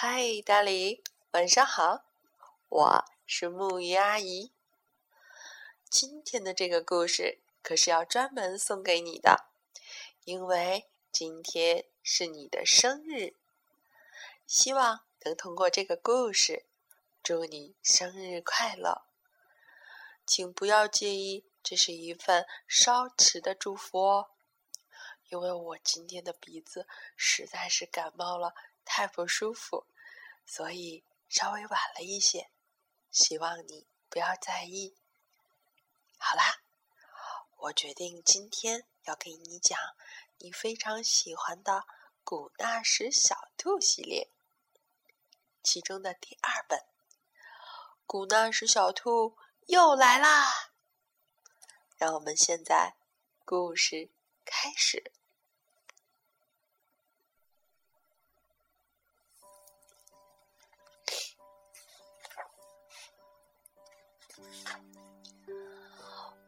嗨，大李，晚上好，我是木鱼阿姨。今天的这个故事可是要专门送给你的，因为今天是你的生日。希望能通过这个故事，祝你生日快乐。请不要介意，这是一份稍迟的祝福哦，因为我今天的鼻子实在是感冒了。太不舒服，所以稍微晚了一些，希望你不要在意。好啦，我决定今天要给你讲你非常喜欢的《古纳什小兔》系列，其中的第二本《古纳什小兔》又来啦！让我们现在故事开始。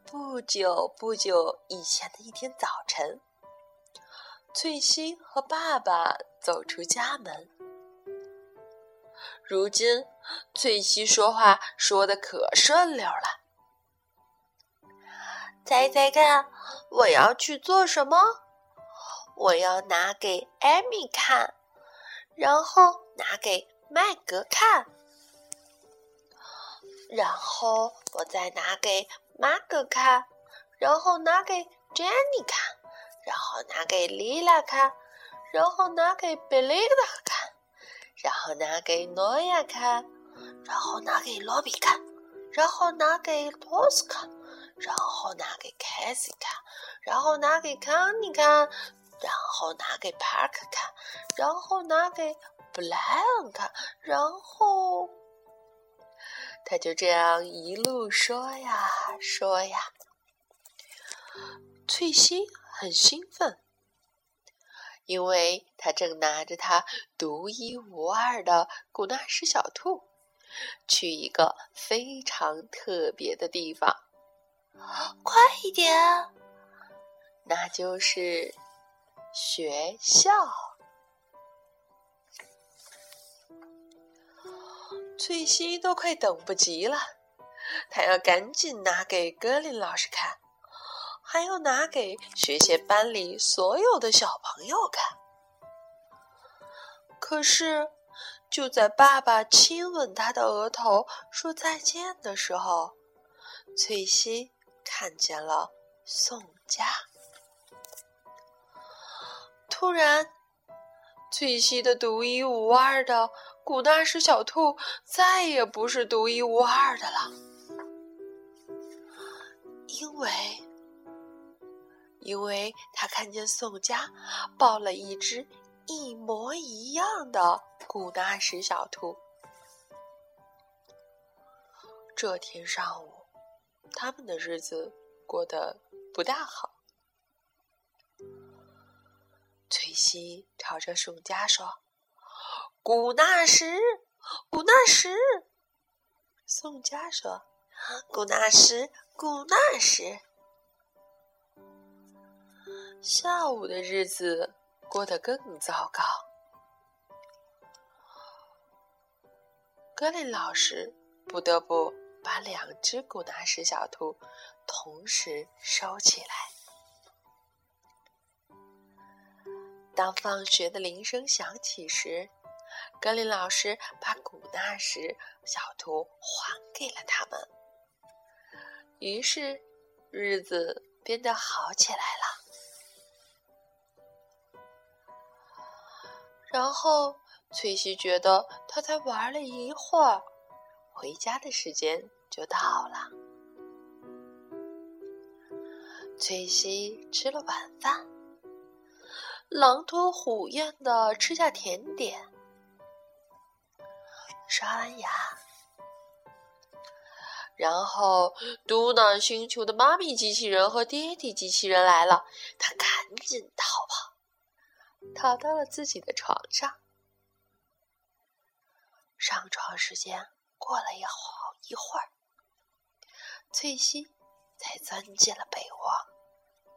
不久不久以前的一天早晨，翠西和爸爸走出家门。如今，翠西说话说的可顺溜了。猜猜看，我要去做什么？我要拿给艾米看，然后拿给麦格看。然后我再拿给马哥看，然后拿给 Jenny 看，然后拿给 Lila 看，然后拿给 Belinda 看，然后拿给诺亚看，然后拿给罗比看，然后拿给托斯看，然后拿给凯西看，然后拿给康妮看，然后拿给帕克看，然后拿给布莱恩看，然后。他就这样一路说呀说呀，翠西很兴奋，因为他正拿着他独一无二的古纳什小兔，去一个非常特别的地方。快一点，那就是学校。翠西都快等不及了，她要赶紧拿给格林老师看，还要拿给学前班里所有的小朋友看。可是，就在爸爸亲吻她的额头说再见的时候，翠西看见了宋佳。突然，翠西的独一无二的。古纳什小兔再也不是独一无二的了，因为，因为他看见宋佳抱了一只一模一样的古纳什小兔。这天上午，他们的日子过得不大好。崔西朝着宋佳说。古纳什，古纳什。宋佳说：“古纳什，古纳什。”下午的日子过得更糟糕。格林老师不得不把两只古纳什小兔同时收起来。当放学的铃声响起时，格林老师把古纳什小兔还给了他们，于是日子变得好起来了。然后翠西觉得她才玩了一会儿，回家的时间就到了。翠西吃了晚饭，狼吞虎咽的吃下甜点。刷完牙，然后嘟囔星球的妈咪机器人和爹地机器人来了，他赶紧逃跑，逃到了自己的床上。上床时间过了一好一会儿，翠西才钻进了被窝，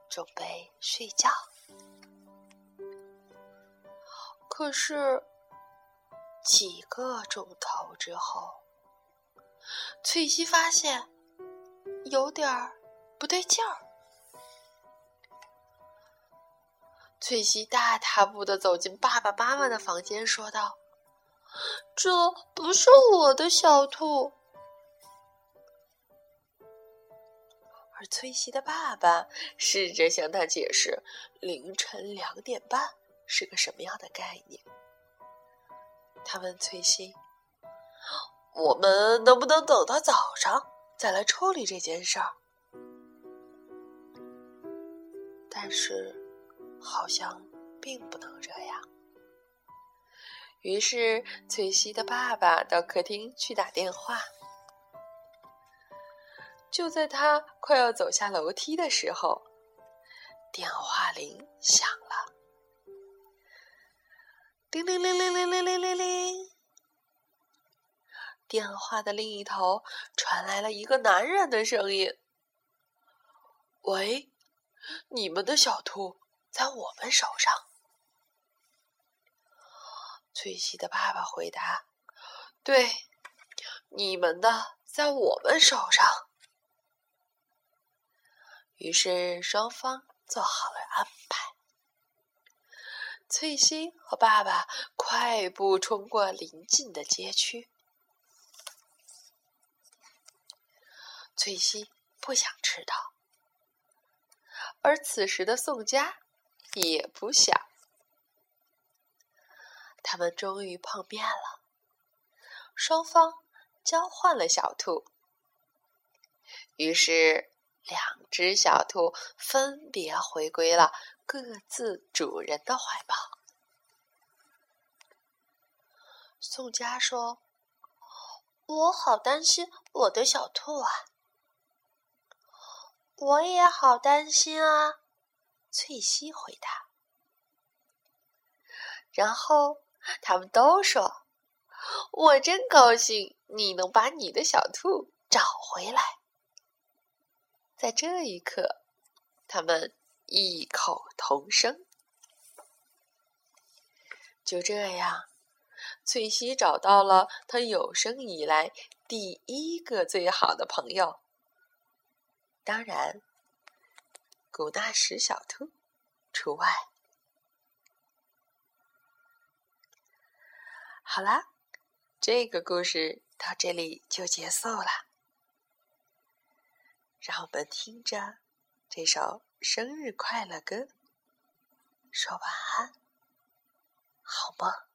准备睡觉。可是。几个钟头之后，翠西发现有点儿不对劲儿。翠西大踏步的走进爸爸妈妈的房间，说道：“这不是我的小兔。”而翠西的爸爸试着向他解释凌晨两点半是个什么样的概念。他问翠西：“我们能不能等到早上再来处理这件事儿？”但是。好像并不能这样。于是，翠西的爸爸到客厅去打电话。就在他快要走下楼梯的时候，电话铃响了。叮铃铃铃铃铃铃铃铃！电话的另一头传来了一个男人的声音：“喂，你们的小兔。”在我们手上，翠西的爸爸回答：“对，你们的在我们手上。”于是双方做好了安排。翠西和爸爸快步冲过邻近的街区。翠西不想迟到，而此时的宋佳。也不想，他们终于碰面了。双方交换了小兔，于是两只小兔分别回归了各自主人的怀抱。宋佳说：“我好担心我的小兔啊！”我也好担心啊。翠西回答，然后他们都说：“我真高兴你能把你的小兔找回来。”在这一刻，他们异口同声。就这样，翠西找到了她有生以来第一个最好的朋友。当然。古纳什小兔除外。好啦，这个故事到这里就结束了。让我们听着这首生日快乐歌，说晚安，好梦。